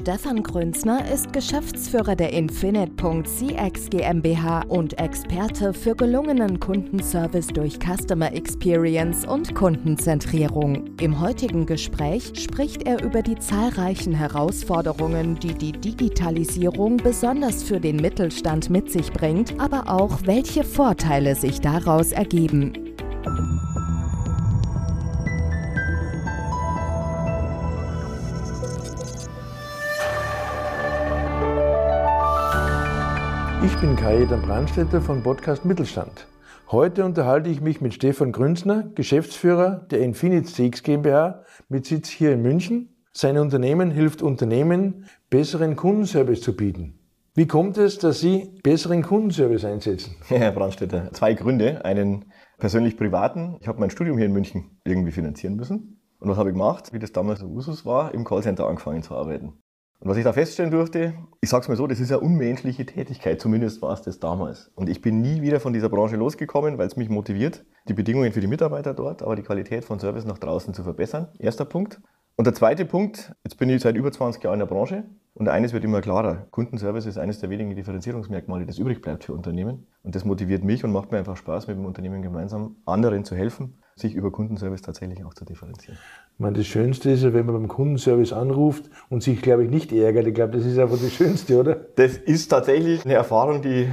Stefan Grünzner ist Geschäftsführer der Infinite.cx GmbH und Experte für gelungenen Kundenservice durch Customer Experience und Kundenzentrierung. Im heutigen Gespräch spricht er über die zahlreichen Herausforderungen, die die Digitalisierung besonders für den Mittelstand mit sich bringt, aber auch welche Vorteile sich daraus ergeben. Bin Kajetan Brandstätter von Podcast Mittelstand. Heute unterhalte ich mich mit Stefan Grünzner, Geschäftsführer der Infinite CX GmbH mit Sitz hier in München. Sein Unternehmen hilft Unternehmen, besseren Kundenservice zu bieten. Wie kommt es, dass Sie besseren Kundenservice einsetzen? Ja, Herr Brandstätter, zwei Gründe. Einen persönlich privaten. Ich habe mein Studium hier in München irgendwie finanzieren müssen. Und was habe ich gemacht? Wie das damals so Usus war, im Callcenter angefangen zu arbeiten. Und was ich da feststellen durfte, ich sag's mal so, das ist eine unmenschliche Tätigkeit, zumindest war es das damals. Und ich bin nie wieder von dieser Branche losgekommen, weil es mich motiviert, die Bedingungen für die Mitarbeiter dort, aber die Qualität von Service nach draußen zu verbessern. Erster Punkt. Und der zweite Punkt, jetzt bin ich seit über 20 Jahren in der Branche und eines wird immer klarer. Kundenservice ist eines der wenigen Differenzierungsmerkmale, das übrig bleibt für Unternehmen. Und das motiviert mich und macht mir einfach Spaß, mit dem Unternehmen gemeinsam anderen zu helfen, sich über Kundenservice tatsächlich auch zu differenzieren. Ich meine, das Schönste ist ja, wenn man beim Kundenservice anruft und sich, glaube ich, nicht ärgert. Ich glaube, das ist einfach das Schönste, oder? Das ist tatsächlich eine Erfahrung, die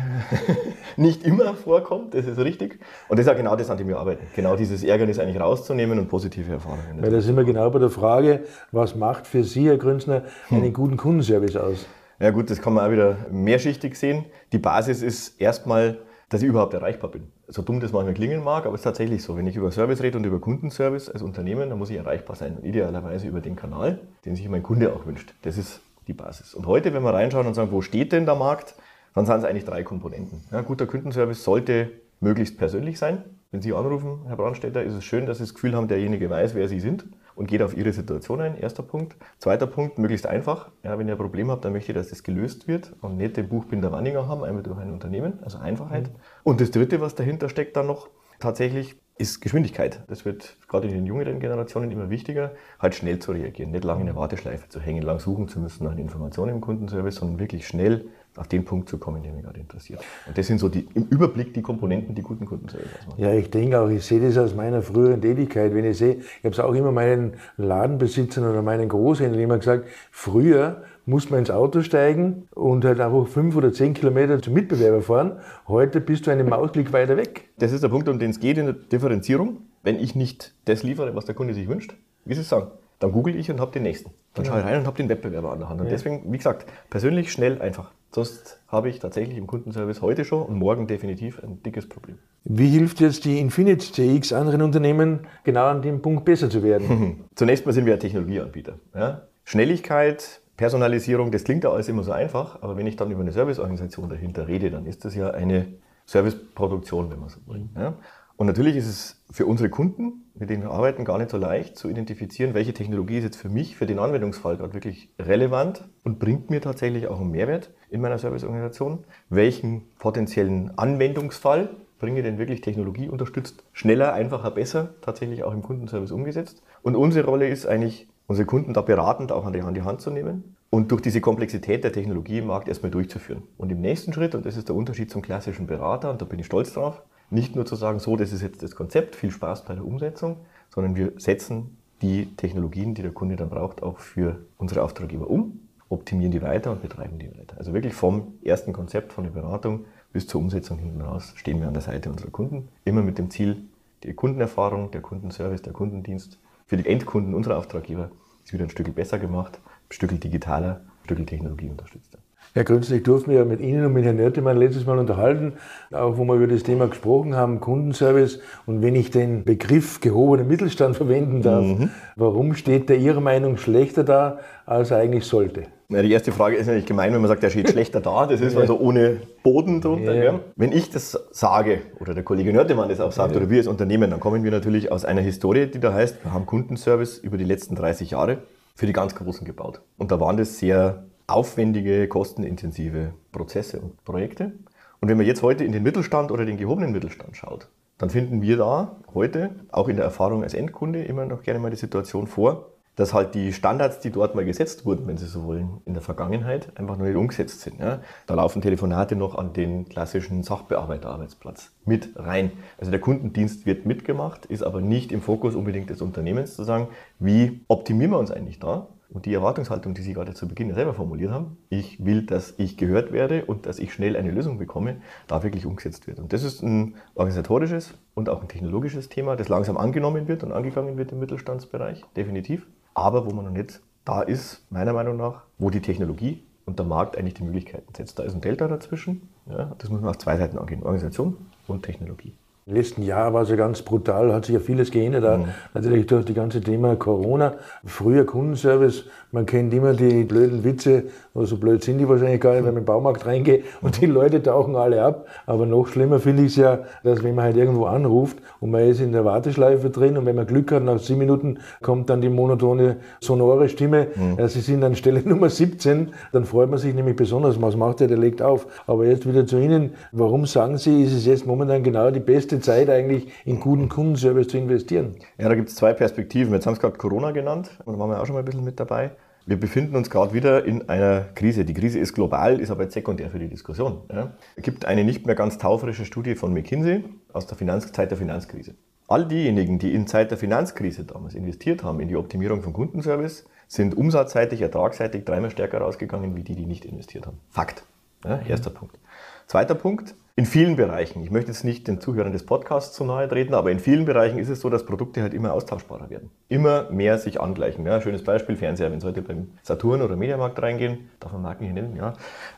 nicht immer vorkommt, das ist richtig. Und das ist ja genau das, an dem wir arbeiten. Genau dieses Ärgernis eigentlich rauszunehmen und positive Erfahrungen. Weil da sind wir genau bei der Frage, was macht für Sie, Herr Grünzner, einen guten Kundenservice aus? Ja gut, das kann man auch wieder mehrschichtig sehen. Die Basis ist erstmal, dass ich überhaupt erreichbar bin. So dumm das manchmal klingen mag, aber es ist tatsächlich so. Wenn ich über Service rede und über Kundenservice als Unternehmen, dann muss ich erreichbar sein. Und idealerweise über den Kanal, den sich mein Kunde auch wünscht. Das ist die Basis. Und heute, wenn wir reinschauen und sagen, wo steht denn der Markt, dann sind es eigentlich drei Komponenten. Ja, guter Kundenservice sollte möglichst persönlich sein. Wenn Sie anrufen, Herr Brandstätter, ist es schön, dass Sie das Gefühl haben, derjenige weiß, wer Sie sind und geht auf Ihre Situation ein. Erster Punkt. Zweiter Punkt, möglichst einfach. Ja, wenn ihr ein Problem habt, dann möchte ich, dass das gelöst wird und nicht den Buchbinder Wanninger haben, einmal durch ein Unternehmen, also Einfachheit. Mhm. Und das Dritte, was dahinter steckt dann noch, tatsächlich ist Geschwindigkeit. Das wird gerade in den jüngeren Generationen immer wichtiger, halt schnell zu reagieren, nicht lange in der Warteschleife zu hängen, lang suchen zu müssen nach Informationen im Kundenservice, sondern wirklich schnell auf den Punkt zu kommen, der mich gerade interessiert. Und das sind so die, im Überblick die Komponenten, die guten Kundenservice ausmachen. Ja, ich denke auch, ich sehe das aus meiner früheren Tätigkeit. Wenn ich sehe, ich habe es auch immer meinen Ladenbesitzern oder meinen Großhändlern immer gesagt, früher muss man ins Auto steigen und halt einfach fünf oder zehn Kilometer zum Mitbewerber fahren. Heute bist du einen Mausklick weiter weg. Das ist der Punkt, um den es geht in der Differenzierung. Wenn ich nicht das liefere, was der Kunde sich wünscht, wie Sie es sagen, dann google ich und habe den nächsten. Dann schaue ich rein und habe den Wettbewerber an der Hand. Und ja. deswegen, wie gesagt, persönlich, schnell, einfach. Sonst habe ich tatsächlich im Kundenservice heute schon und morgen definitiv ein dickes Problem. Wie hilft jetzt die Infinite CX anderen Unternehmen, genau an dem Punkt besser zu werden? Zunächst mal sind wir ein Technologieanbieter. Ja? Schnelligkeit, Personalisierung, das klingt ja alles immer so einfach, aber wenn ich dann über eine Serviceorganisation dahinter rede, dann ist das ja eine Serviceproduktion, wenn man so will. Ja? Und natürlich ist es für unsere Kunden, mit denen wir arbeiten, gar nicht so leicht zu identifizieren, welche Technologie ist jetzt für mich, für den Anwendungsfall gerade wirklich relevant und bringt mir tatsächlich auch einen Mehrwert in meiner Serviceorganisation. Welchen potenziellen Anwendungsfall bringe denn wirklich Technologie unterstützt, schneller, einfacher, besser, tatsächlich auch im Kundenservice umgesetzt. Und unsere Rolle ist eigentlich, unsere Kunden da beratend auch an die, Hand zu nehmen und durch diese Komplexität der Technologie im Markt erstmal durchzuführen. Und im nächsten Schritt, und das ist der Unterschied zum klassischen Berater, und da bin ich stolz drauf, nicht nur zu sagen, so, das ist jetzt das Konzept, viel Spaß bei der Umsetzung, sondern wir setzen die Technologien, die der Kunde dann braucht, auch für unsere Auftraggeber um, optimieren die weiter und betreiben die weiter. Also wirklich vom ersten Konzept, von der Beratung bis zur Umsetzung hinten raus stehen wir an der Seite unserer Kunden. Immer mit dem Ziel, die Kundenerfahrung, der Kundenservice, der Kundendienst für die Endkunden unserer Auftraggeber ist wieder ein Stück besser gemacht, ein Stück digitaler, ein Stück Technologie unterstützter. Herr Grünzler, ich durfte mich ja mit Ihnen und mit Herrn Nörtemann letztes Mal unterhalten, auch wo wir über das Thema gesprochen haben, Kundenservice. Und wenn ich den Begriff gehobener Mittelstand verwenden darf, mhm. warum steht der Ihrer Meinung schlechter da, als er eigentlich sollte? Ja, die erste Frage ist natürlich gemein, wenn man sagt, der steht schlechter da. Das ist ja. also ohne Boden drunter. Ja. Wenn ich das sage, oder der Kollege Nörtemann das auch sagt, ja. oder wir als Unternehmen, dann kommen wir natürlich aus einer Historie, die da heißt, wir haben Kundenservice über die letzten 30 Jahre für die ganz Großen gebaut. Und da waren das sehr aufwendige, kostenintensive Prozesse und Projekte. Und wenn man jetzt heute in den Mittelstand oder den gehobenen Mittelstand schaut, dann finden wir da heute, auch in der Erfahrung als Endkunde, immer noch gerne mal die Situation vor, dass halt die Standards, die dort mal gesetzt wurden, wenn Sie so wollen, in der Vergangenheit einfach noch nicht umgesetzt sind. Ja. Da laufen Telefonate noch an den klassischen Sachbearbeiterarbeitsplatz mit rein. Also der Kundendienst wird mitgemacht, ist aber nicht im Fokus unbedingt des Unternehmens zu sagen, wie optimieren wir uns eigentlich da? Und die Erwartungshaltung, die Sie gerade zu Beginn selber formuliert haben, ich will, dass ich gehört werde und dass ich schnell eine Lösung bekomme, da wirklich umgesetzt wird. Und das ist ein organisatorisches und auch ein technologisches Thema, das langsam angenommen wird und angegangen wird im Mittelstandsbereich, definitiv aber wo man noch nicht da ist, meiner Meinung nach, wo die Technologie und der Markt eigentlich die Möglichkeiten setzt. Da ist ein Delta dazwischen. Ja, das muss man auf zwei Seiten angehen, Organisation und Technologie. Im letzten Jahr war es ja ganz brutal, hat sich ja vieles geändert. Mhm. Natürlich durch das ganze Thema Corona. Früher Kundenservice, man kennt immer die blöden Witze, oder so blöd sind die wahrscheinlich gar nicht, wenn man den Baumarkt reingeht und die Leute tauchen alle ab. Aber noch schlimmer finde ich es ja, dass wenn man halt irgendwo anruft und man ist in der Warteschleife drin und wenn man Glück hat, nach sieben Minuten kommt dann die monotone, sonore Stimme, mhm. Sie sind an Stelle Nummer 17, dann freut man sich nämlich besonders, was macht der, der legt auf. Aber jetzt wieder zu Ihnen, warum sagen Sie, ist es jetzt momentan genau die beste beste Zeit eigentlich in guten Kundenservice zu investieren? Ja, da gibt es zwei Perspektiven. Jetzt haben Sie gerade Corona genannt, und da waren wir auch schon mal ein bisschen mit dabei. Wir befinden uns gerade wieder in einer Krise. Die Krise ist global, ist aber jetzt sekundär für die Diskussion. Ja. Es gibt eine nicht mehr ganz taufrische Studie von McKinsey aus der Finanz Zeit der Finanzkrise. All diejenigen, die in Zeit der Finanzkrise damals investiert haben in die Optimierung von Kundenservice, sind umsatzseitig, ertragsseitig dreimal stärker rausgegangen, wie die, die nicht investiert haben. Fakt. Ja, erster Punkt. Zweiter Punkt, in vielen Bereichen, ich möchte jetzt nicht den Zuhörern des Podcasts zu nahe treten, aber in vielen Bereichen ist es so, dass Produkte halt immer austauschbarer werden. Immer mehr sich angleichen. Ja, schönes Beispiel, Fernseher. Wenn Sie heute beim Saturn oder Mediamarkt reingehen, darf man Marken hier nennen, ja,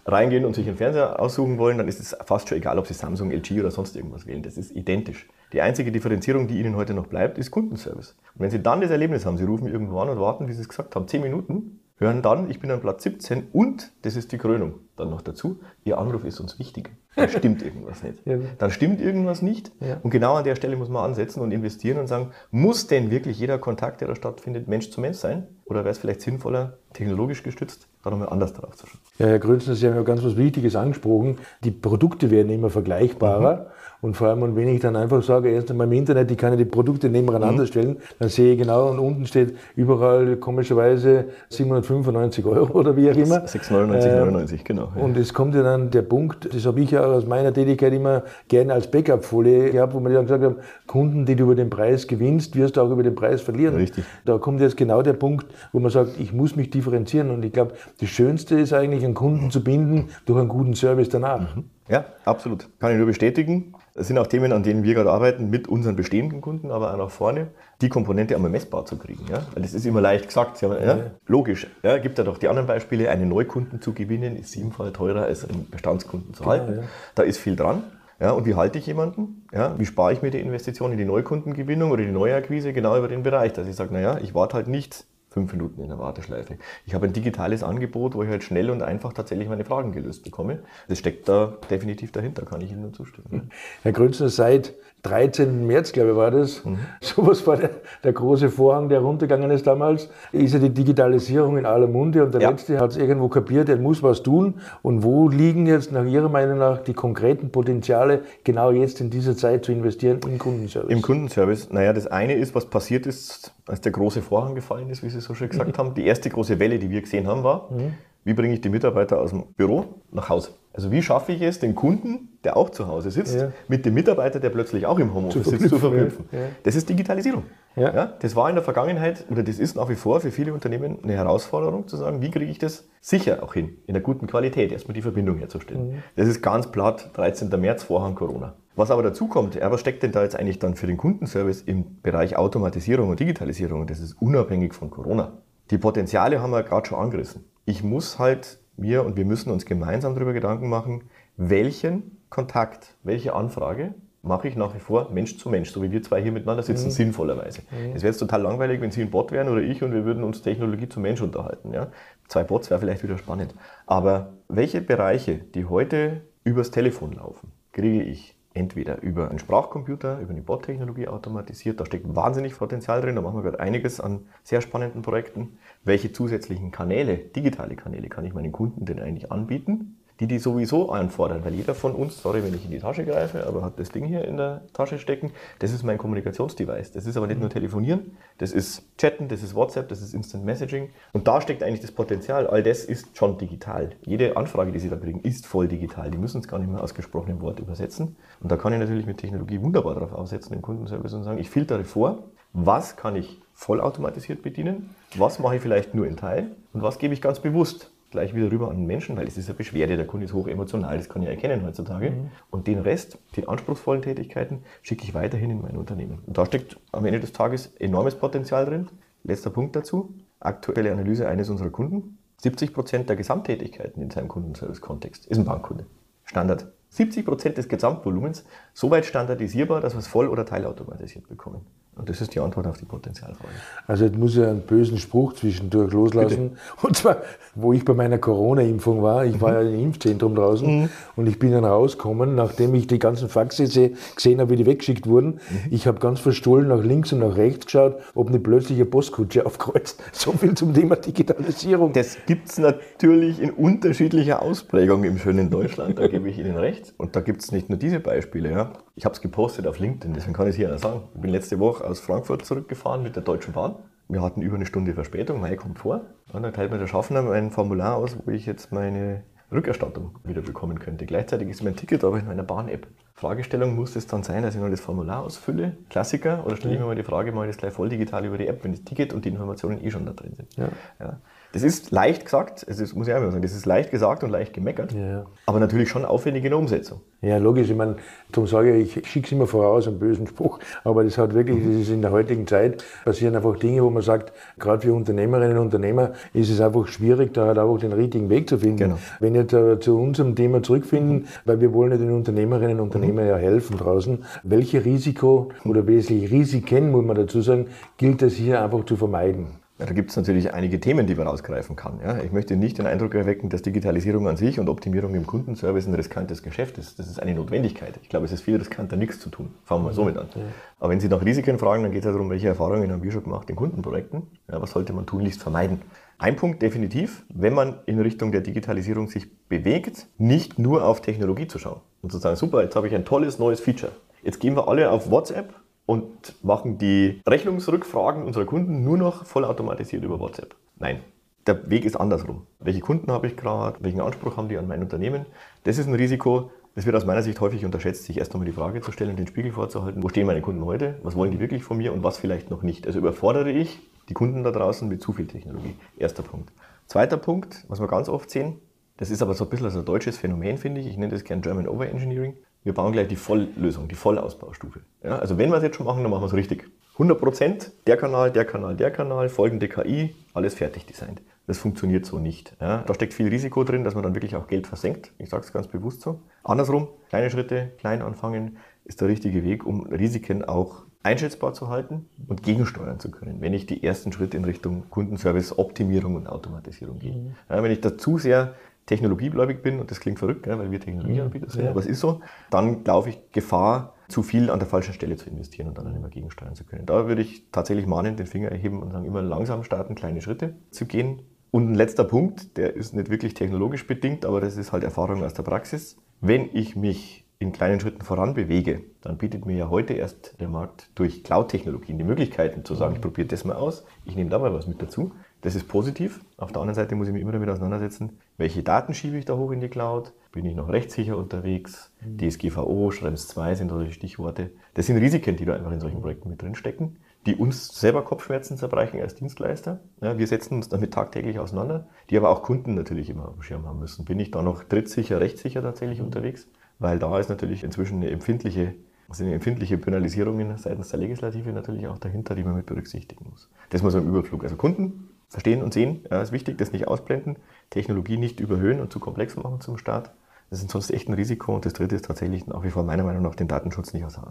reingehen und sich einen Fernseher aussuchen wollen, dann ist es fast schon egal, ob Sie Samsung, LG oder sonst irgendwas wählen. Das ist identisch. Die einzige Differenzierung, die Ihnen heute noch bleibt, ist Kundenservice. Und wenn Sie dann das Erlebnis haben, Sie rufen irgendwo an und warten, wie Sie es gesagt haben, 10 Minuten, hören dann, ich bin an Platz 17 und, das ist die Krönung, dann noch dazu, Ihr Anruf ist uns wichtig. Dann stimmt irgendwas nicht. Dann stimmt irgendwas nicht. Und genau an der Stelle muss man ansetzen und investieren und sagen, muss denn wirklich jeder Kontakt, der da stattfindet, Mensch zu Mensch sein? Oder wäre es vielleicht sinnvoller, technologisch gestützt, da nochmal anders darauf zu schauen? Ja, Herr Grünzen, Sie haben ja ganz was Wichtiges angesprochen. Die Produkte werden immer vergleichbarer. Mhm. Und vor allem, wenn ich dann einfach sage, erst einmal im Internet, ich kann ja die Produkte nebeneinander mhm. stellen, dann sehe ich genau, und unten steht überall komischerweise 795 Euro oder wie auch immer. 699,99, ähm, genau. Ja. Und es kommt ja dann der Punkt, das habe ich ja aus meiner Tätigkeit immer gerne als Backup-Folie gehabt, wo man dann gesagt haben, Kunden, die du über den Preis gewinnst, wirst du auch über den Preis verlieren. Richtig. Da kommt jetzt genau der Punkt, wo man sagt, ich muss mich differenzieren. Und ich glaube, das Schönste ist eigentlich, einen Kunden zu binden durch einen guten Service danach. Mhm. Ja, absolut. Kann ich nur bestätigen. Das sind auch Themen, an denen wir gerade arbeiten, mit unseren bestehenden Kunden, aber auch nach vorne, die Komponente einmal messbar zu kriegen. Ja? Weil das ist immer leicht gesagt. Ja, ja, logisch. Ja, gibt ja doch die anderen Beispiele. Einen Neukunden zu gewinnen ist siebenfach teurer als einen Bestandskunden zu halten. Genau, ja. Da ist viel dran. Ja, und wie halte ich jemanden? Ja, wie spare ich mir die Investition in die Neukundengewinnung oder die Neuakquise genau über den Bereich, dass ich sage, naja, ich warte halt nicht fünf Minuten in der Warteschleife. Ich habe ein digitales Angebot, wo ich halt schnell und einfach tatsächlich meine Fragen gelöst bekomme. Das steckt da definitiv dahinter, kann ich Ihnen nur zustimmen. Herr Grünzner, seit 13. März, glaube ich, war das. Mhm. Sowas war der, der, große Vorhang, der runtergegangen ist damals. Ist ja die Digitalisierung in aller Munde und der ja. Letzte hat es irgendwo kapiert, er muss was tun. Und wo liegen jetzt nach Ihrer Meinung nach die konkreten Potenziale, genau jetzt in dieser Zeit zu investieren im Kundenservice? Im Kundenservice, naja, das eine ist, was passiert ist, als der große Vorhang gefallen ist, wie Sie so schön gesagt haben. Die erste große Welle, die wir gesehen haben, war, mhm. wie bringe ich die Mitarbeiter aus dem Büro nach Hause? Also wie schaffe ich es, den Kunden, der auch zu Hause sitzt, ja. mit dem Mitarbeiter, der plötzlich auch im Homeoffice zu sitzt, zu verknüpfen? Ja. Das ist Digitalisierung. Ja. ja. das war in der Vergangenheit oder das ist nach wie vor für viele Unternehmen eine Herausforderung, zu sagen, wie kriege ich das sicher auch hin, in der guten Qualität, erstmal die Verbindung herzustellen. Mhm. Das ist ganz platt, 13. März, Vorhang Corona. Was aber dazu kommt, was steckt denn da jetzt eigentlich dann für den Kundenservice im Bereich Automatisierung und Digitalisierung? Das ist unabhängig von Corona. Die Potenziale haben wir gerade schon angerissen. Ich muss halt wir und wir müssen uns gemeinsam darüber Gedanken machen, welchen Kontakt, welche Anfrage mache ich nach wie vor Mensch zu Mensch, so wie wir zwei hier miteinander sitzen, mhm. sinnvollerweise. Mhm. Es wäre jetzt total langweilig, wenn Sie ein Bot wären oder ich und wir würden uns Technologie zu Mensch unterhalten. Ja? Zwei Bots wäre vielleicht wieder spannend. Aber welche Bereiche, die heute übers Telefon laufen, kriege ich entweder über einen Sprachcomputer, über eine Bot-Technologie automatisiert. Da steckt wahnsinnig Potenzial drin. Da machen wir gerade einiges an sehr spannenden Projekten. Welche zusätzlichen Kanäle, digitale Kanäle, kann ich meinen Kunden denn eigentlich anbieten? Die die sowieso anfordern, weil jeder von uns, sorry, wenn ich in die Tasche greife, aber hat das Ding hier in der Tasche stecken, das ist mein Kommunikationsdevice. Das ist aber nicht nur telefonieren, das ist Chatten, das ist WhatsApp, das ist Instant Messaging und da steckt eigentlich das Potenzial. All das ist schon digital. Jede Anfrage, die Sie da kriegen, ist voll digital. Die müssen es gar nicht mehr ausgesprochen im Wort übersetzen. Und da kann ich natürlich mit Technologie wunderbar darauf aufsetzen, im Kundenservice und sagen, ich filtere vor, was kann ich vollautomatisiert bedienen, was mache ich vielleicht nur in Teil und was gebe ich ganz bewusst gleich wieder rüber an den Menschen, weil es ist eine Beschwerde, der Kunde ist hoch emotional, das kann ich erkennen heutzutage. Mhm. Und den Rest, die anspruchsvollen Tätigkeiten, schicke ich weiterhin in mein Unternehmen. Und da steckt am Ende des Tages enormes Potenzial drin. Letzter Punkt dazu, aktuelle Analyse eines unserer Kunden. 70 Prozent der Gesamttätigkeiten in seinem Kundenservice-Kontext ist ein Bankkunde. Standard. 70 Prozent des Gesamtvolumens soweit standardisierbar, dass wir es voll- oder teilautomatisiert bekommen. Und das ist die Antwort auf die Potenzialfrage. Also jetzt muss ich einen bösen Spruch zwischendurch loslassen. Bitte. Und zwar, wo ich bei meiner Corona-Impfung war, ich war ja im Impfzentrum draußen mhm. und ich bin dann rausgekommen, nachdem ich die ganzen Faxe gesehen habe, wie die weggeschickt wurden. Mhm. Ich habe ganz verstohlen nach links und nach rechts geschaut, ob eine plötzliche Postkutsche aufkreuzt. So viel zum Thema Digitalisierung. Das gibt es natürlich in unterschiedlicher Ausprägung im schönen Deutschland, da gebe ich Ihnen recht. Und da gibt es nicht nur diese Beispiele. Ja. Ich habe es gepostet auf LinkedIn, deswegen kann ich es hier auch sagen. Ich bin letzte Woche aus Frankfurt zurückgefahren mit der Deutschen Bahn. Wir hatten über eine Stunde Verspätung, Mai kommt vor. Und dann teilt mir der Schaffner ein Formular aus, wo ich jetzt meine Rückerstattung wieder bekommen könnte. Gleichzeitig ist mein Ticket aber in meiner Bahn-App. Fragestellung muss es dann sein, dass ich nur das Formular ausfülle, Klassiker, oder stelle ich mir mal die Frage, mache ich das gleich voll digital über die App, wenn das Ticket und die Informationen eh schon da drin sind. Ja. Ja. Das ist leicht gesagt, es ist, muss ich auch sagen, das ist leicht gesagt und leicht gemeckert, ja. aber natürlich schon aufwendig in der Umsetzung. Ja, logisch. Ich meine, darum sage ich, ich schicke es immer voraus, einen bösen Spruch, aber das hat wirklich, das ist in der heutigen Zeit, passieren einfach Dinge, wo man sagt, gerade für Unternehmerinnen und Unternehmer ist es einfach schwierig, da halt auch den richtigen Weg zu finden. Genau. Wenn wir da zu unserem Thema zurückfinden, weil wir wollen ja den Unternehmerinnen und Unternehmern mhm. ja helfen draußen, welche Risiko oder wesentliche Risiken, muss man dazu sagen, gilt es hier einfach zu vermeiden? Ja, da gibt es natürlich einige Themen, die man rausgreifen kann. Ja, ich möchte nicht den Eindruck erwecken, dass Digitalisierung an sich und Optimierung im Kundenservice ein riskantes Geschäft ist. Das ist eine Notwendigkeit. Ich glaube, es ist viel riskanter, nichts zu tun. Fangen wir mal so mit an. Ja. Aber wenn Sie nach Risiken fragen, dann geht es ja darum, welche Erfahrungen haben wir schon gemacht in Kundenprojekten. Ja, was sollte man tunlichst vermeiden? Ein Punkt definitiv, wenn man in Richtung der Digitalisierung sich bewegt, nicht nur auf Technologie zu schauen und zu sagen, super, jetzt habe ich ein tolles neues Feature. Jetzt gehen wir alle auf WhatsApp und machen die Rechnungsrückfragen unserer Kunden nur noch vollautomatisiert über WhatsApp. Nein, der Weg ist andersrum. Welche Kunden habe ich gerade? Welchen Anspruch haben die an mein Unternehmen? Das ist ein Risiko, das wird aus meiner Sicht häufig unterschätzt, sich erst einmal die Frage zu stellen, den Spiegel vorzuhalten, wo stehen meine Kunden heute? Was wollen die wirklich von mir und was vielleicht noch nicht? Also überfordere ich die Kunden da draußen mit zu viel Technologie. Erster Punkt. Zweiter Punkt, was wir ganz oft sehen, das ist aber so ein bisschen so ein deutsches Phänomen, finde ich. Ich nenne das gern German Overengineering wir bauen gleich die Volllösung, die Vollausbaustufe. Ja, also wenn wir es jetzt schon machen, dann machen wir es richtig. 100% der Kanal, der Kanal, der Kanal, folgende KI, alles fertig designt. Das funktioniert so nicht. Ja, da steckt viel Risiko drin, dass man dann wirklich auch Geld versenkt. Ich sage es ganz bewusst so. Andersrum, kleine Schritte, klein anfangen, ist der richtige Weg, um Risiken auch einschätzbar zu halten und gegensteuern zu können, wenn ich die ersten Schritte in Richtung Kundenservice, Optimierung und Automatisierung gehe. Mhm. Ja, wenn ich da zu sehr technologiegläubig bin, und das klingt verrückt, gell, weil wir Technologieanbieter sind, ja. aber es ist so, dann laufe ich Gefahr, zu viel an der falschen Stelle zu investieren und dann nicht mehr gegensteuern zu können. Da würde ich tatsächlich mahnen, den Finger erheben und sagen, immer langsam starten, kleine Schritte zu gehen. Und ein letzter Punkt, der ist nicht wirklich technologisch bedingt, aber das ist halt Erfahrung aus der Praxis. Wenn ich mich in kleinen Schritten voran bewege, dann bietet mir ja heute erst der Markt durch Cloud-Technologien die Möglichkeiten zu sagen, ich probiere das mal aus, ich nehme da mal was mit dazu. Das ist positiv. Auf der anderen Seite muss ich mich immer damit auseinandersetzen, welche Daten schiebe ich da hoch in die Cloud? Bin ich noch rechtssicher unterwegs? Mhm. DSGVO, Schrems 2 sind solche Stichworte. Das sind Risiken, die da einfach in solchen Projekten mit drinstecken, die uns selber Kopfschmerzen zerbrechen als Dienstleister. Ja, wir setzen uns damit tagtäglich auseinander, die aber auch Kunden natürlich immer dem Schirm haben müssen. Bin ich da noch drittsicher, rechtssicher tatsächlich mhm. unterwegs? Weil da ist natürlich inzwischen eine empfindliche sind empfindliche Penalisierungen seitens der Legislative natürlich auch dahinter, die man mit berücksichtigen muss. Das muss man im Überflug. Also Kunden verstehen und sehen, ja, ist wichtig, das nicht ausblenden, Technologie nicht überhöhen und zu komplex machen zum Start. Das ist sonst echt ein Risiko. Und das dritte ist tatsächlich nach wie vor meiner Meinung nach den Datenschutz nicht lassen,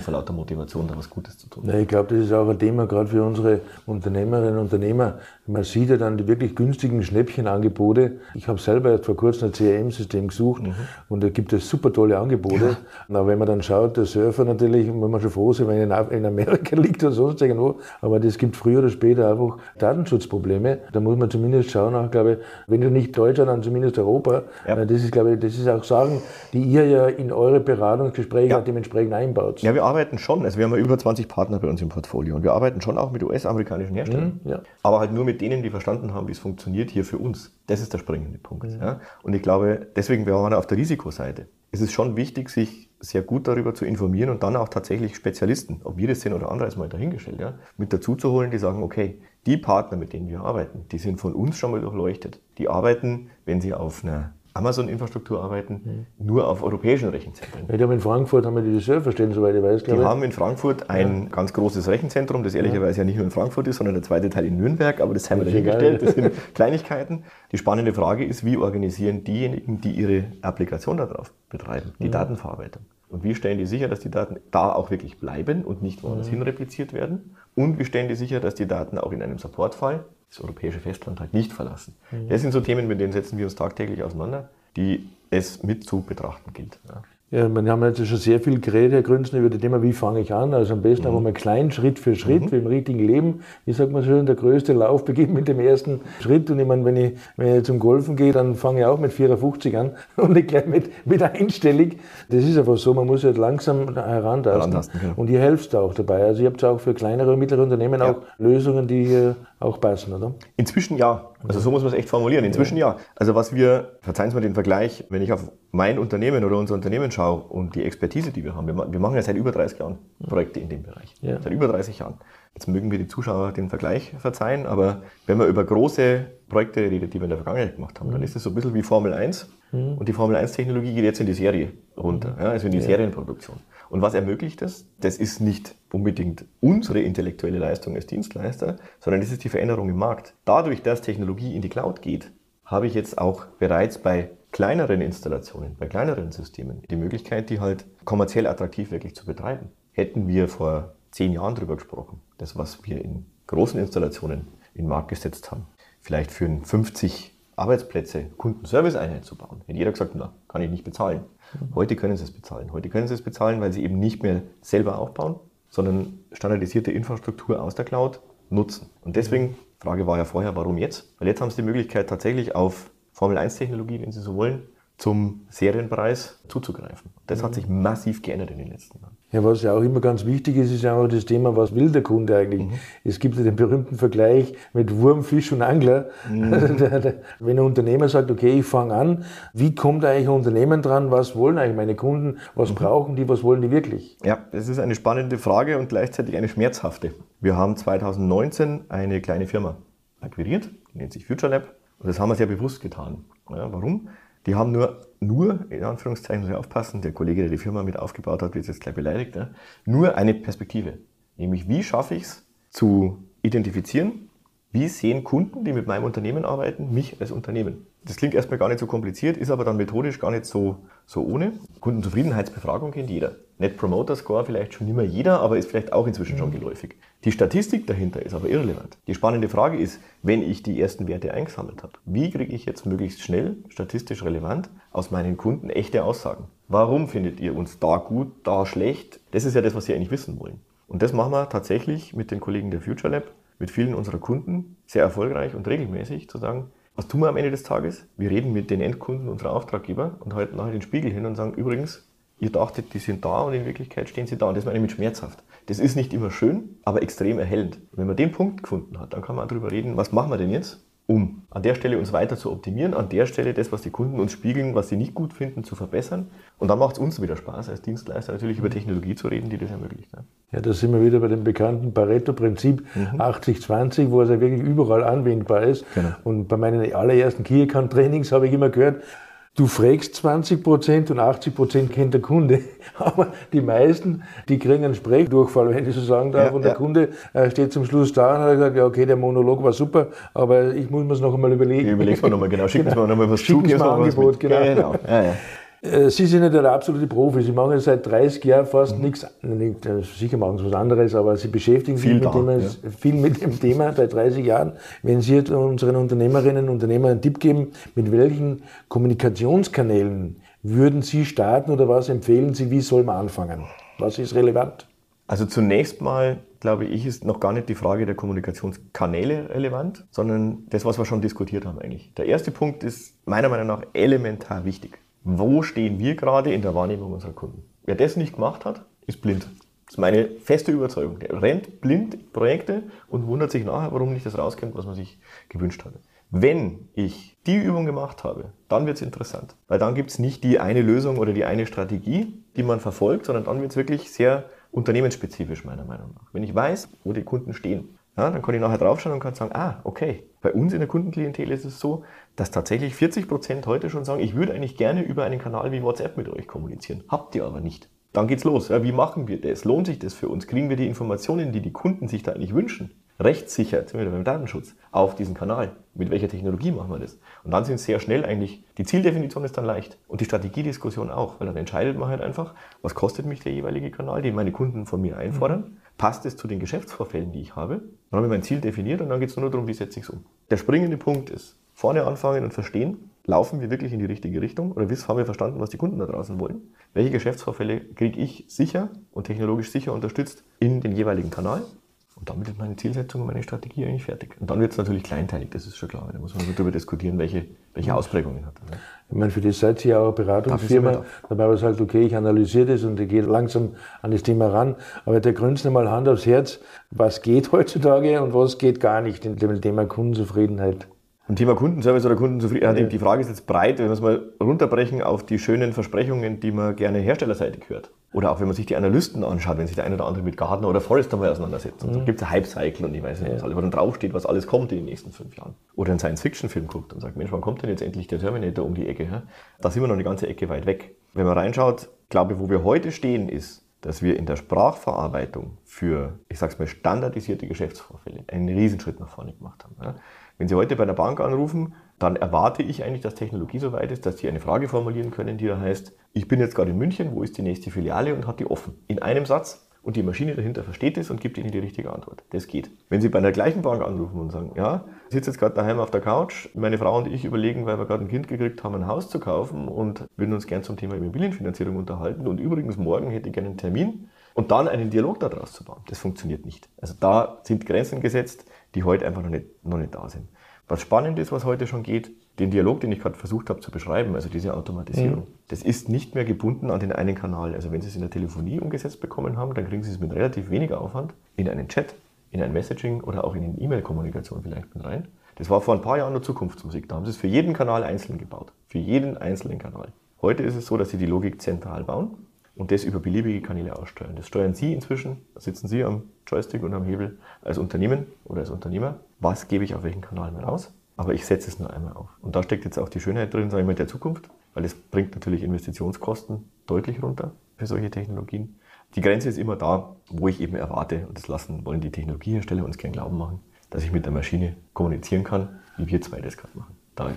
vor lauter Motivation da was Gutes zu tun. Ja, ich glaube, das ist auch ein Thema gerade für unsere Unternehmerinnen und Unternehmer. Man sieht ja dann die wirklich günstigen Schnäppchenangebote. Ich habe selber erst vor kurzem ein CRM-System gesucht mhm. und da gibt es super tolle Angebote. Ja. Aber wenn man dann schaut, der Surfer natürlich, wenn man schon froh ist, wenn er in Amerika liegt oder sonst irgendwo, aber das gibt früher oder später einfach Datenschutzprobleme. Da muss man zumindest schauen, auch, glaube ich, wenn du nicht Deutschland, dann zumindest Europa. Ja. Das ist, glaube ich, das ist auch Sachen, die ihr ja in eure Beratungsgespräche ja. dementsprechend einbaut. Ja, wir arbeiten schon. Also wir haben ja über 20 Partner bei uns im Portfolio und wir arbeiten schon auch mit US-amerikanischen Herstellern. Mhm, ja. Aber halt nur mit denen, die verstanden haben, wie es funktioniert hier für uns. Das ist der springende Punkt. Mhm. Ja? Und ich glaube, deswegen, wir waren auf der Risikoseite. Es ist schon wichtig, sich sehr gut darüber zu informieren und dann auch tatsächlich Spezialisten, ob wir das sind oder andere, ist mal dahingestellt, ja, mit dazu zu holen, die sagen, okay, die Partner, mit denen wir arbeiten, die sind von uns schon mal durchleuchtet. Die arbeiten, wenn sie auf einer Amazon-Infrastruktur arbeiten, mhm. nur auf europäischen Rechenzentren. Ja, die haben in Frankfurt haben wir die Server stehen, soweit ich weiß. Die ich. haben in Frankfurt ein ja. ganz großes Rechenzentrum, das ehrlicherweise ja. ja nicht nur in Frankfurt ist, sondern der zweite Teil in Nürnberg, aber das haben wir dahingestellt, das sind Kleinigkeiten. Die spannende Frage ist, wie organisieren diejenigen, die ihre Applikation darauf betreiben, die mhm. Datenverarbeitung? Und wie stellen die sicher, dass die Daten da auch wirklich bleiben und nicht woanders hin repliziert werden? Und wie stellen die sicher, dass die Daten auch in einem Supportfall das europäische Festland halt nicht verlassen. Mhm. Das sind so Themen, mit denen setzen wir uns tagtäglich auseinander, die es mit zu betrachten gilt. Ja. Ja, wir haben jetzt schon sehr viel geredet, Herr Grünzen, über das Thema, wie fange ich an. Also am besten mhm. einfach mal klein, Schritt für Schritt, mhm. wie im richtigen Leben. Wie sagt man schön, der größte Lauf beginnt mit dem ersten Schritt. Und ich meine, wenn ich, wenn ich zum Golfen gehe, dann fange ich auch mit 54 an und nicht gleich mit, mit einstellig. Das ist einfach so, man muss halt langsam herantasten. herantasten genau. Und ihr helft auch dabei. Also ihr habt auch für kleinere und mittlere Unternehmen ja. auch Lösungen, die hier auch passen, oder? Inzwischen ja. Also so muss man es echt formulieren. Inzwischen ja. Also was wir, verzeihen Sie mir den Vergleich, wenn ich auf mein Unternehmen oder unser Unternehmen schaue und die Expertise, die wir haben, wir, machen ja seit über 30 Jahren Projekte in dem Bereich. Ja. Seit über 30 Jahren. Jetzt mögen wir die Zuschauer den Vergleich verzeihen, aber wenn man über große Projekte redet, die wir in der Vergangenheit gemacht haben, mhm. dann ist es so ein bisschen wie Formel 1. Mhm. Und die Formel 1-Technologie geht jetzt in die Serie runter, ja, also in die ja. Serienproduktion. Und was ermöglicht das? Das ist nicht unbedingt unsere intellektuelle Leistung als Dienstleister, sondern das ist die Veränderung im Markt. Dadurch, dass Technologie in die Cloud geht, habe ich jetzt auch bereits bei kleineren Installationen, bei kleineren Systemen die Möglichkeit, die halt kommerziell attraktiv wirklich zu betreiben. Hätten wir vor zehn Jahren drüber gesprochen, das, was wir in großen Installationen in den Markt gesetzt haben, vielleicht für 50 Arbeitsplätze Kundenservice-Einheit zu bauen, hätte jeder gesagt, na, kann ich nicht bezahlen. Heute können sie es bezahlen. Heute können sie es bezahlen, weil sie eben nicht mehr selber aufbauen, sondern standardisierte Infrastruktur aus der Cloud nutzen. Und deswegen, Frage war ja vorher, warum jetzt? Weil jetzt haben sie die Möglichkeit tatsächlich auf Formel 1 Technologie, wenn sie so wollen, zum Serienpreis zuzugreifen. Das hat sich massiv geändert in den letzten Jahren. Ja, was ja auch immer ganz wichtig ist, ist ja auch das Thema, was will der Kunde eigentlich? Mhm. Es gibt ja den berühmten Vergleich mit Wurm, Fisch und Angler. Mhm. Wenn ein Unternehmer sagt, okay, ich fange an, wie kommt eigentlich ein Unternehmen dran? Was wollen eigentlich meine Kunden? Was mhm. brauchen die? Was wollen die wirklich? Ja, das ist eine spannende Frage und gleichzeitig eine schmerzhafte. Wir haben 2019 eine kleine Firma akquiriert, die nennt sich Future Lab. Und das haben wir sehr bewusst getan. Ja, warum? Die haben nur, nur, in Anführungszeichen, muss ich aufpassen, der Kollege, der die Firma mit aufgebaut hat, wird jetzt gleich beleidigt, ja, nur eine Perspektive. Nämlich, wie schaffe ich es zu identifizieren, wie sehen Kunden, die mit meinem Unternehmen arbeiten, mich als Unternehmen? Das klingt erstmal gar nicht so kompliziert, ist aber dann methodisch gar nicht so, so ohne. Kundenzufriedenheitsbefragung kennt jeder. Net Promoter Score vielleicht schon nicht mehr jeder, aber ist vielleicht auch inzwischen schon geläufig. Die Statistik dahinter ist aber irrelevant. Die spannende Frage ist, wenn ich die ersten Werte eingesammelt habe, wie kriege ich jetzt möglichst schnell, statistisch relevant, aus meinen Kunden echte Aussagen? Warum findet ihr uns da gut, da schlecht? Das ist ja das, was sie eigentlich wissen wollen. Und das machen wir tatsächlich mit den Kollegen der Future Lab mit vielen unserer Kunden sehr erfolgreich und regelmäßig zu sagen, was tun wir am Ende des Tages? Wir reden mit den Endkunden unserer Auftraggeber und halten nachher den Spiegel hin und sagen, übrigens, ihr dachtet, die sind da und in Wirklichkeit stehen sie da. Und das meine ich mit schmerzhaft. Das ist nicht immer schön, aber extrem erhellend. Und wenn man den Punkt gefunden hat, dann kann man darüber reden, was machen wir denn jetzt? Um an der Stelle uns weiter zu optimieren, an der Stelle das, was die Kunden uns spiegeln, was sie nicht gut finden, zu verbessern. Und dann macht es uns wieder Spaß, als Dienstleister natürlich über Technologie zu reden, die das ermöglicht. Ne? Ja, da sind wir wieder bei dem bekannten Pareto-Prinzip mhm. 80-20, wo es ja wirklich überall anwendbar ist. Genau. Und bei meinen allerersten Key Account Trainings habe ich immer gehört, Du fragst 20 Prozent und 80 Prozent kennt der Kunde. Aber die meisten, die kriegen einen Sprechdurchfall, wenn ich so sagen darf. Ja, und der ja. Kunde äh, steht zum Schluss da und hat gesagt, ja, okay, der Monolog war super, aber ich muss mir es noch einmal überlegen. Ich überleg's mir nochmal, genau. Schicken genau. Sie mir nochmal was Schicken zu. Schicken Sie mir ein Angebot, genau. genau. Ja, Sie sind ja der absolute Profi. Sie machen seit 30 Jahren fast mhm. nichts. Nicht, äh, sicher machen Sie was anderes, aber Sie beschäftigen sich viel, mit, da, dem, ja. viel mit dem Thema seit 30 Jahren. Wenn Sie jetzt unseren Unternehmerinnen und Unternehmern einen Tipp geben, mit welchen Kommunikationskanälen würden Sie starten oder was empfehlen Sie, wie soll man anfangen? Was ist relevant? Also zunächst mal, glaube ich, ist noch gar nicht die Frage der Kommunikationskanäle relevant, sondern das, was wir schon diskutiert haben eigentlich. Der erste Punkt ist meiner Meinung nach elementar wichtig wo stehen wir gerade in der Wahrnehmung unserer Kunden. Wer das nicht gemacht hat, ist blind. Das ist meine feste Überzeugung. Der rennt blind Projekte und wundert sich nachher, warum nicht das rauskommt, was man sich gewünscht hatte. Wenn ich die Übung gemacht habe, dann wird es interessant. Weil dann gibt es nicht die eine Lösung oder die eine Strategie, die man verfolgt, sondern dann wird es wirklich sehr unternehmensspezifisch, meiner Meinung nach. Wenn ich weiß, wo die Kunden stehen, ja, dann kann ich nachher draufschauen und kann sagen, ah, okay, bei uns in der Kundenklientel ist es so, dass tatsächlich 40 Prozent heute schon sagen, ich würde eigentlich gerne über einen Kanal wie WhatsApp mit euch kommunizieren. Habt ihr aber nicht. Dann geht's los. Ja, wie machen wir das? Lohnt sich das für uns? Kriegen wir die Informationen, die die Kunden sich da eigentlich wünschen? Rechtssicher, sind wir beim Datenschutz, auf diesen Kanal. Mit welcher Technologie machen wir das? Und dann sind sehr schnell eigentlich, die Zieldefinition ist dann leicht und die Strategiediskussion auch, weil dann entscheidet man halt einfach, was kostet mich der jeweilige Kanal, den meine Kunden von mir einfordern passt es zu den Geschäftsvorfällen, die ich habe. Dann habe ich mein Ziel definiert und dann geht es nur darum, wie setze ich es um. Der springende Punkt ist, vorne anfangen und verstehen, laufen wir wirklich in die richtige Richtung oder haben wir verstanden, was die Kunden da draußen wollen? Welche Geschäftsvorfälle kriege ich sicher und technologisch sicher unterstützt in den jeweiligen Kanal? Und damit ist meine Zielsetzung und meine Strategie eigentlich fertig. Und dann wird es natürlich kleinteilig, das ist schon klar. Da muss man so darüber diskutieren, welche, welche Ausprägungen hat das. Ne? Ich meine, für das seid ihr ja auch eine Beratungsfirma, dabei man sagt, okay, ich analysiere das und ich gehe langsam an das Thema ran. Aber der grünste mal Hand aufs Herz, was geht heutzutage und was geht gar nicht in dem Thema Kundenzufriedenheit? Im Thema Kundenservice oder Kundenzufriedenheit, ja. die Frage ist jetzt breit, wenn wir es mal runterbrechen auf die schönen Versprechungen, die man gerne herstellerseitig hört. Oder auch wenn man sich die Analysten anschaut, wenn sich der eine oder andere mit Gartner oder Forrester mal auseinandersetzt. Und mhm. da gibt es ein Hype-Cycle und ich weiß nicht, was alles, wo dann draufsteht, was alles kommt in den nächsten fünf Jahren. Oder einen Science-Fiction-Film guckt und sagt, Mensch, wann kommt denn jetzt endlich der Terminator um die Ecke? Ja? Da sind wir noch eine ganze Ecke weit weg. Wenn man reinschaut, glaube ich, wo wir heute stehen, ist, dass wir in der Sprachverarbeitung für, ich sag's mal, standardisierte Geschäftsvorfälle einen Riesenschritt nach vorne gemacht haben. Ja? Wenn Sie heute bei einer Bank anrufen, dann erwarte ich eigentlich, dass Technologie so weit ist, dass Sie eine Frage formulieren können, die da heißt, ich bin jetzt gerade in München, wo ist die nächste Filiale und hat die offen. In einem Satz und die Maschine dahinter versteht es und gibt Ihnen die richtige Antwort. Das geht. Wenn Sie bei einer gleichen Bank anrufen und sagen, ja, ich sitze jetzt gerade daheim auf der Couch, meine Frau und ich überlegen, weil wir gerade ein Kind gekriegt haben, ein Haus zu kaufen und würden uns gern zum Thema Immobilienfinanzierung unterhalten und übrigens morgen hätte ich gerne einen Termin und dann einen Dialog daraus zu bauen. Das funktioniert nicht. Also da sind Grenzen gesetzt, die heute einfach noch nicht, noch nicht da sind. Was spannend ist, was heute schon geht, den Dialog, den ich gerade versucht habe zu beschreiben, also diese Automatisierung, mhm. das ist nicht mehr gebunden an den einen Kanal. Also wenn Sie es in der Telefonie umgesetzt bekommen haben, dann kriegen Sie es mit relativ weniger Aufwand in einen Chat, in ein Messaging oder auch in eine E-Mail-Kommunikation vielleicht mit rein. Das war vor ein paar Jahren nur Zukunftsmusik. Da haben Sie es für jeden Kanal einzeln gebaut. Für jeden einzelnen Kanal. Heute ist es so, dass Sie die Logik zentral bauen und das über beliebige Kanäle aussteuern. Das steuern Sie inzwischen, da sitzen Sie am Joystick und am Hebel als Unternehmen oder als Unternehmer. Was gebe ich auf welchen Kanal mehr raus? Aber ich setze es nur einmal auf. Und da steckt jetzt auch die Schönheit drin, sage ich mal, der Zukunft, weil es bringt natürlich Investitionskosten deutlich runter für solche Technologien. Die Grenze ist immer da, wo ich eben erwarte, und das lassen wollen die Technologiehersteller uns gern glauben machen, dass ich mit der Maschine kommunizieren kann, wie wir zwei das gerade machen. Da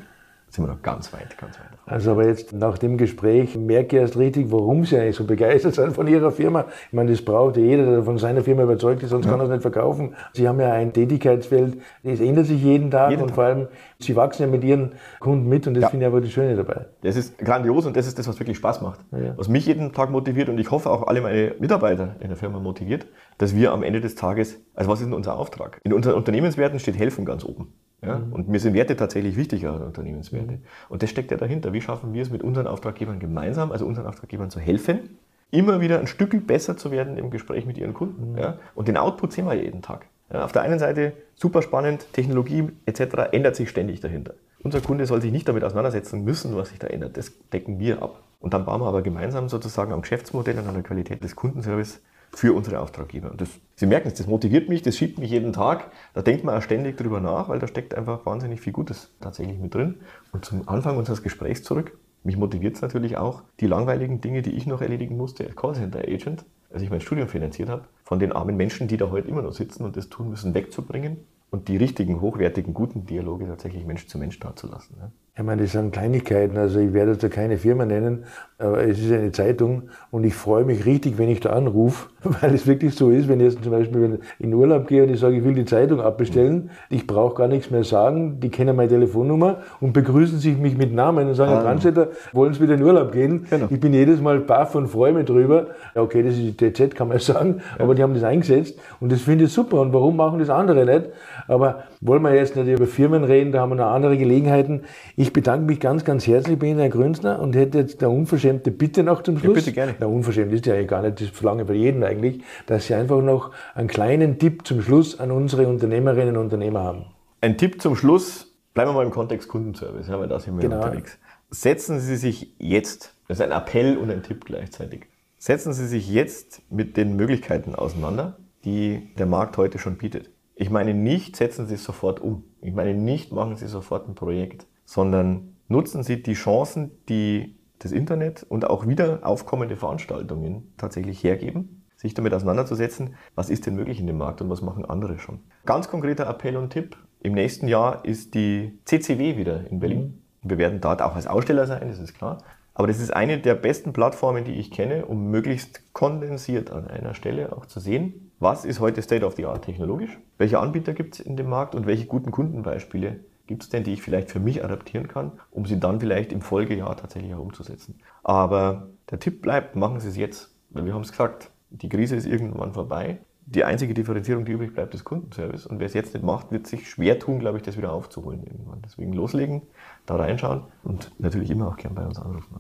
sind wir noch ganz weit, ganz weit. Also aber jetzt nach dem Gespräch merke ich erst richtig, warum Sie eigentlich so begeistert sind von Ihrer Firma. Ich meine, das braucht ja jeder, der von seiner Firma überzeugt ist, sonst ja. kann er es nicht verkaufen. Sie haben ja ein Tätigkeitsfeld, das ändert sich jeden Tag jeden und Tag. vor allem, Sie wachsen ja mit Ihren Kunden mit und das ja. finde ich aber das Schöne dabei. Das ist grandios und das ist das, was wirklich Spaß macht. Ja. Was mich jeden Tag motiviert und ich hoffe auch alle meine Mitarbeiter in der Firma motiviert, dass wir am Ende des Tages, also was ist denn unser Auftrag? In unseren Unternehmenswerten steht Helfen ganz oben. Ja? Mhm. Und mir sind Werte tatsächlich wichtiger als Unternehmenswerte. Mhm. Und das steckt ja dahinter. Wie schaffen wir es mit unseren Auftraggebern gemeinsam, also unseren Auftraggebern zu helfen, immer wieder ein Stück besser zu werden im Gespräch mit ihren Kunden. Mhm. Ja? Und den Output sehen wir jeden Tag. Ja, auf der einen Seite super spannend, Technologie etc. ändert sich ständig dahinter. Unser Kunde soll sich nicht damit auseinandersetzen müssen, was sich da ändert. Das decken wir ab. Und dann bauen wir aber gemeinsam sozusagen am Geschäftsmodell und an der Qualität des Kundenservice für unsere Auftraggeber. Und das, Sie merken es, das motiviert mich, das schiebt mich jeden Tag. Da denkt man auch ständig drüber nach, weil da steckt einfach wahnsinnig viel Gutes tatsächlich mit drin. Und zum Anfang unseres Gesprächs zurück. Mich motiviert es natürlich auch, die langweiligen Dinge, die ich noch erledigen musste als Callcenter-Agent, als ich mein Studium finanziert habe, von den armen Menschen, die da heute immer noch sitzen und das tun müssen, wegzubringen und die richtigen, hochwertigen, guten Dialoge tatsächlich Mensch zu Mensch darzulassen. Ja. Ich meine, das sind Kleinigkeiten. Also ich werde da keine Firma nennen, aber es ist eine Zeitung und ich freue mich richtig, wenn ich da anrufe, weil es wirklich so ist, wenn ich jetzt zum Beispiel in Urlaub gehe und ich sage, ich will die Zeitung abbestellen, ich brauche gar nichts mehr sagen, die kennen meine Telefonnummer und begrüßen sich mich mit Namen und sagen, Herr ah. Brandstätter, wollen Sie wieder in Urlaub gehen? Genau. Ich bin jedes Mal baff und freue mich drüber. Ja, okay, das ist die TZ, kann man sagen, ja. aber die haben das eingesetzt und das finde ich super. Und warum machen das andere nicht? Aber wollen wir jetzt nicht über Firmen reden, da haben wir noch andere Gelegenheiten. Ich bedanke mich ganz, ganz herzlich bei Ihnen, Herr Grünzner, und hätte jetzt eine unverschämte Bitte noch zum Schluss. Ja, bitte gerne. Na, unverschämt ist ja gar nicht, das verlange für jeden eigentlich, dass Sie einfach noch einen kleinen Tipp zum Schluss an unsere Unternehmerinnen und Unternehmer haben. Ein Tipp zum Schluss, bleiben wir mal im Kontext Kundenservice, ja, weil da sind wir genau. unterwegs. Setzen Sie sich jetzt, das ist ein Appell und ein Tipp gleichzeitig, setzen Sie sich jetzt mit den Möglichkeiten auseinander, die der Markt heute schon bietet. Ich meine nicht, setzen Sie es sofort um. Ich meine nicht, machen Sie sofort ein Projekt sondern nutzen Sie die Chancen, die das Internet und auch wieder aufkommende Veranstaltungen tatsächlich hergeben, sich damit auseinanderzusetzen, was ist denn möglich in dem Markt und was machen andere schon. Ganz konkreter Appell und Tipp, im nächsten Jahr ist die CCW wieder in Berlin. Mhm. Wir werden dort auch als Aussteller sein, das ist klar. Aber das ist eine der besten Plattformen, die ich kenne, um möglichst kondensiert an einer Stelle auch zu sehen, was ist heute State of the Art technologisch, welche Anbieter gibt es in dem Markt und welche guten Kundenbeispiele gibt es denn, die ich vielleicht für mich adaptieren kann, um sie dann vielleicht im Folgejahr tatsächlich auch umzusetzen. Aber der Tipp bleibt, machen Sie es jetzt. Weil wir haben es gesagt, die Krise ist irgendwann vorbei. Die einzige Differenzierung, die übrig bleibt, ist Kundenservice. Und wer es jetzt nicht macht, wird sich schwer tun, glaube ich, das wieder aufzuholen irgendwann. Deswegen loslegen, da reinschauen und natürlich immer auch gern bei uns anrufen.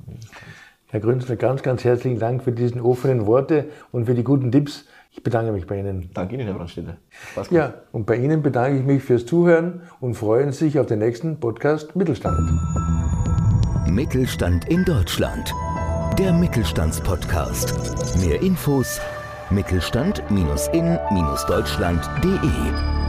Herr Grünzler, ganz, ganz herzlichen Dank für diesen offenen Worte und für die guten Tipps. Ich bedanke mich bei Ihnen. Danke Ihnen, Herr Brandstätter. Ja, und bei Ihnen bedanke ich mich fürs Zuhören und freuen sich auf den nächsten Podcast Mittelstand. Mittelstand in Deutschland. Der Mittelstandspodcast. Mehr Infos mittelstand-in-deutschland.de